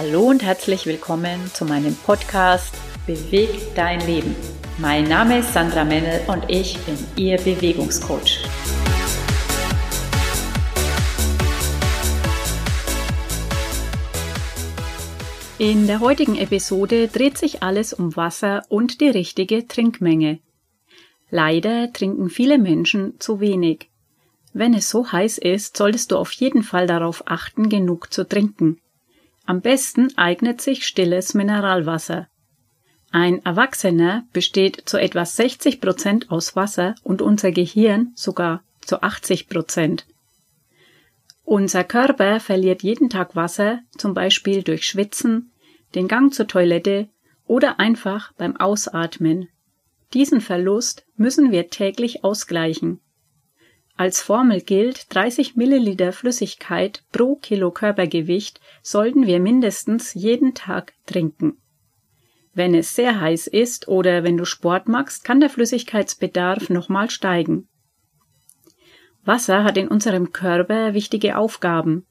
Hallo und herzlich willkommen zu meinem Podcast Beweg dein Leben. Mein Name ist Sandra Mennel und ich bin Ihr Bewegungscoach. In der heutigen Episode dreht sich alles um Wasser und die richtige Trinkmenge. Leider trinken viele Menschen zu wenig. Wenn es so heiß ist, solltest du auf jeden Fall darauf achten, genug zu trinken. Am besten eignet sich stilles Mineralwasser. Ein Erwachsener besteht zu etwa 60 Prozent aus Wasser und unser Gehirn sogar zu 80 Prozent. Unser Körper verliert jeden Tag Wasser, zum Beispiel durch Schwitzen, den Gang zur Toilette oder einfach beim Ausatmen. Diesen Verlust müssen wir täglich ausgleichen. Als Formel gilt, 30 Milliliter Flüssigkeit pro Kilo Körpergewicht sollten wir mindestens jeden Tag trinken. Wenn es sehr heiß ist oder wenn du Sport machst, kann der Flüssigkeitsbedarf nochmal steigen. Wasser hat in unserem Körper wichtige Aufgaben.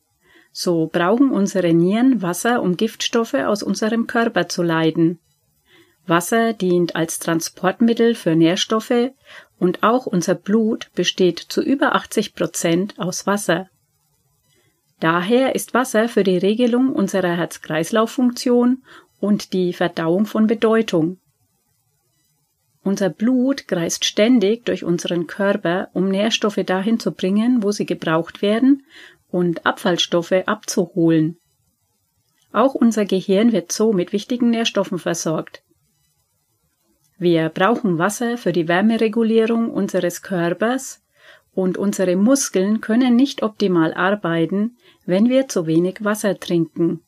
So brauchen unsere Nieren Wasser, um Giftstoffe aus unserem Körper zu leiten. Wasser dient als Transportmittel für Nährstoffe und auch unser Blut besteht zu über 80 Prozent aus Wasser. Daher ist Wasser für die Regelung unserer Herz-Kreislauf-Funktion und die Verdauung von Bedeutung. Unser Blut kreist ständig durch unseren Körper, um Nährstoffe dahin zu bringen, wo sie gebraucht werden und Abfallstoffe abzuholen. Auch unser Gehirn wird so mit wichtigen Nährstoffen versorgt. Wir brauchen Wasser für die Wärmeregulierung unseres Körpers und unsere Muskeln können nicht optimal arbeiten, wenn wir zu wenig Wasser trinken.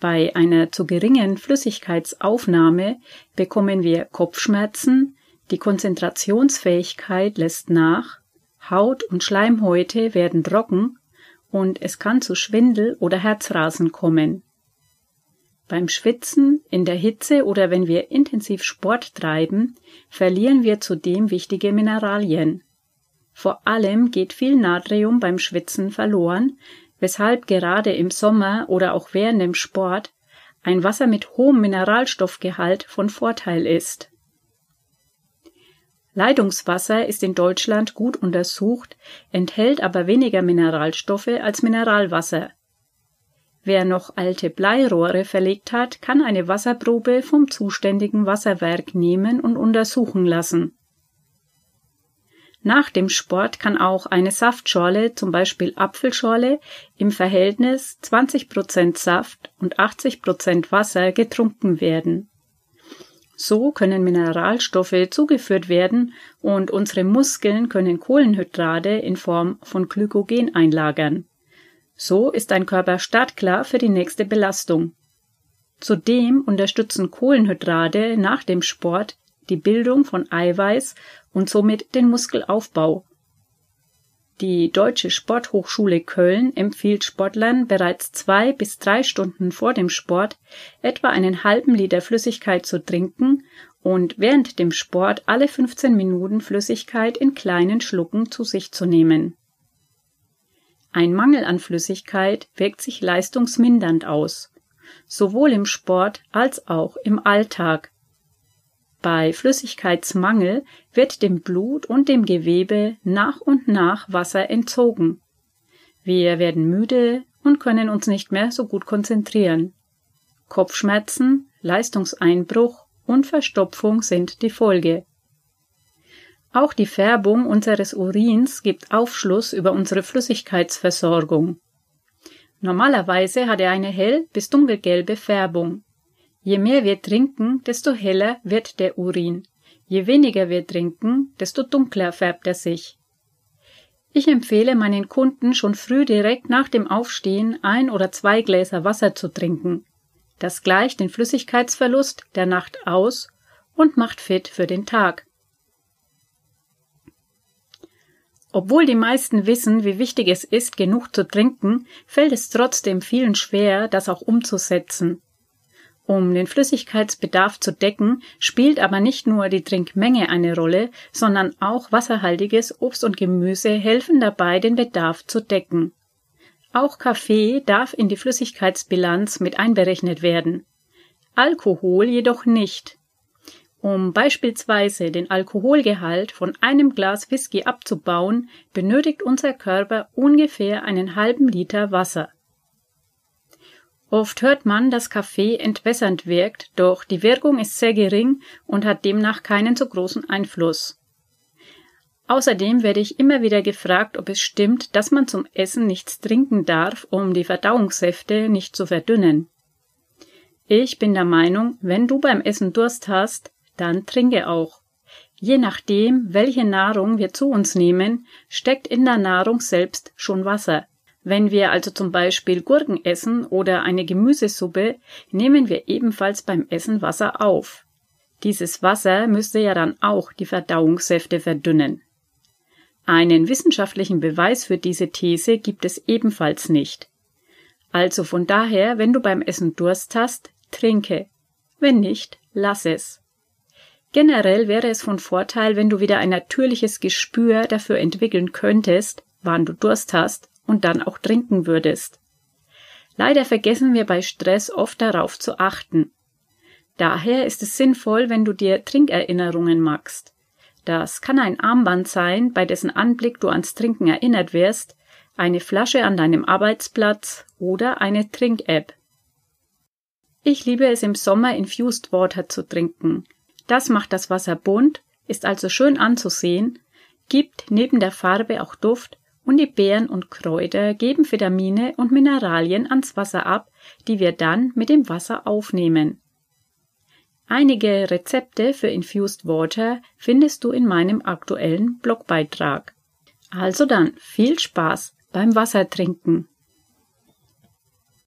Bei einer zu geringen Flüssigkeitsaufnahme bekommen wir Kopfschmerzen, die Konzentrationsfähigkeit lässt nach, Haut und Schleimhäute werden trocken und es kann zu Schwindel oder Herzrasen kommen. Beim Schwitzen, in der Hitze oder wenn wir intensiv Sport treiben, verlieren wir zudem wichtige Mineralien. Vor allem geht viel Natrium beim Schwitzen verloren, weshalb gerade im Sommer oder auch während dem Sport ein Wasser mit hohem Mineralstoffgehalt von Vorteil ist. Leitungswasser ist in Deutschland gut untersucht, enthält aber weniger Mineralstoffe als Mineralwasser. Wer noch alte Bleirohre verlegt hat, kann eine Wasserprobe vom zuständigen Wasserwerk nehmen und untersuchen lassen. Nach dem Sport kann auch eine Saftschorle, zum Beispiel Apfelschorle, im Verhältnis 20% Saft und 80% Wasser getrunken werden. So können Mineralstoffe zugeführt werden und unsere Muskeln können Kohlenhydrate in Form von Glykogen einlagern. So ist dein Körper startklar für die nächste Belastung. Zudem unterstützen Kohlenhydrate nach dem Sport die Bildung von Eiweiß und somit den Muskelaufbau. Die Deutsche Sporthochschule Köln empfiehlt Sportlern bereits zwei bis drei Stunden vor dem Sport etwa einen halben Liter Flüssigkeit zu trinken und während dem Sport alle 15 Minuten Flüssigkeit in kleinen Schlucken zu sich zu nehmen. Ein Mangel an Flüssigkeit wirkt sich leistungsmindernd aus, sowohl im Sport als auch im Alltag. Bei Flüssigkeitsmangel wird dem Blut und dem Gewebe nach und nach Wasser entzogen. Wir werden müde und können uns nicht mehr so gut konzentrieren. Kopfschmerzen, Leistungseinbruch und Verstopfung sind die Folge. Auch die Färbung unseres Urins gibt Aufschluss über unsere Flüssigkeitsversorgung. Normalerweise hat er eine hell bis dunkelgelbe Färbung. Je mehr wir trinken, desto heller wird der Urin. Je weniger wir trinken, desto dunkler färbt er sich. Ich empfehle meinen Kunden schon früh direkt nach dem Aufstehen ein oder zwei Gläser Wasser zu trinken. Das gleicht den Flüssigkeitsverlust der Nacht aus und macht fit für den Tag. Obwohl die meisten wissen, wie wichtig es ist, genug zu trinken, fällt es trotzdem vielen schwer, das auch umzusetzen. Um den Flüssigkeitsbedarf zu decken, spielt aber nicht nur die Trinkmenge eine Rolle, sondern auch wasserhaltiges Obst und Gemüse helfen dabei, den Bedarf zu decken. Auch Kaffee darf in die Flüssigkeitsbilanz mit einberechnet werden. Alkohol jedoch nicht. Um beispielsweise den Alkoholgehalt von einem Glas Whisky abzubauen, benötigt unser Körper ungefähr einen halben Liter Wasser. Oft hört man, dass Kaffee entwässernd wirkt, doch die Wirkung ist sehr gering und hat demnach keinen so großen Einfluss. Außerdem werde ich immer wieder gefragt, ob es stimmt, dass man zum Essen nichts trinken darf, um die Verdauungssäfte nicht zu verdünnen. Ich bin der Meinung, wenn du beim Essen Durst hast, dann trinke auch. Je nachdem, welche Nahrung wir zu uns nehmen, steckt in der Nahrung selbst schon Wasser. Wenn wir also zum Beispiel Gurken essen oder eine Gemüsesuppe, nehmen wir ebenfalls beim Essen Wasser auf. Dieses Wasser müsste ja dann auch die Verdauungssäfte verdünnen. Einen wissenschaftlichen Beweis für diese These gibt es ebenfalls nicht. Also von daher, wenn du beim Essen Durst hast, trinke. Wenn nicht, lass es. Generell wäre es von Vorteil, wenn du wieder ein natürliches Gespür dafür entwickeln könntest, wann du Durst hast und dann auch trinken würdest. Leider vergessen wir bei Stress oft darauf zu achten. Daher ist es sinnvoll, wenn du dir Trinkerinnerungen machst. Das kann ein Armband sein, bei dessen Anblick du ans Trinken erinnert wirst, eine Flasche an deinem Arbeitsplatz oder eine Trink-App. Ich liebe es im Sommer Infused Water zu trinken. Das macht das Wasser bunt, ist also schön anzusehen, gibt neben der Farbe auch Duft und die Beeren und Kräuter geben Vitamine und Mineralien ans Wasser ab, die wir dann mit dem Wasser aufnehmen. Einige Rezepte für Infused Water findest du in meinem aktuellen Blogbeitrag. Also dann viel Spaß beim Wassertrinken.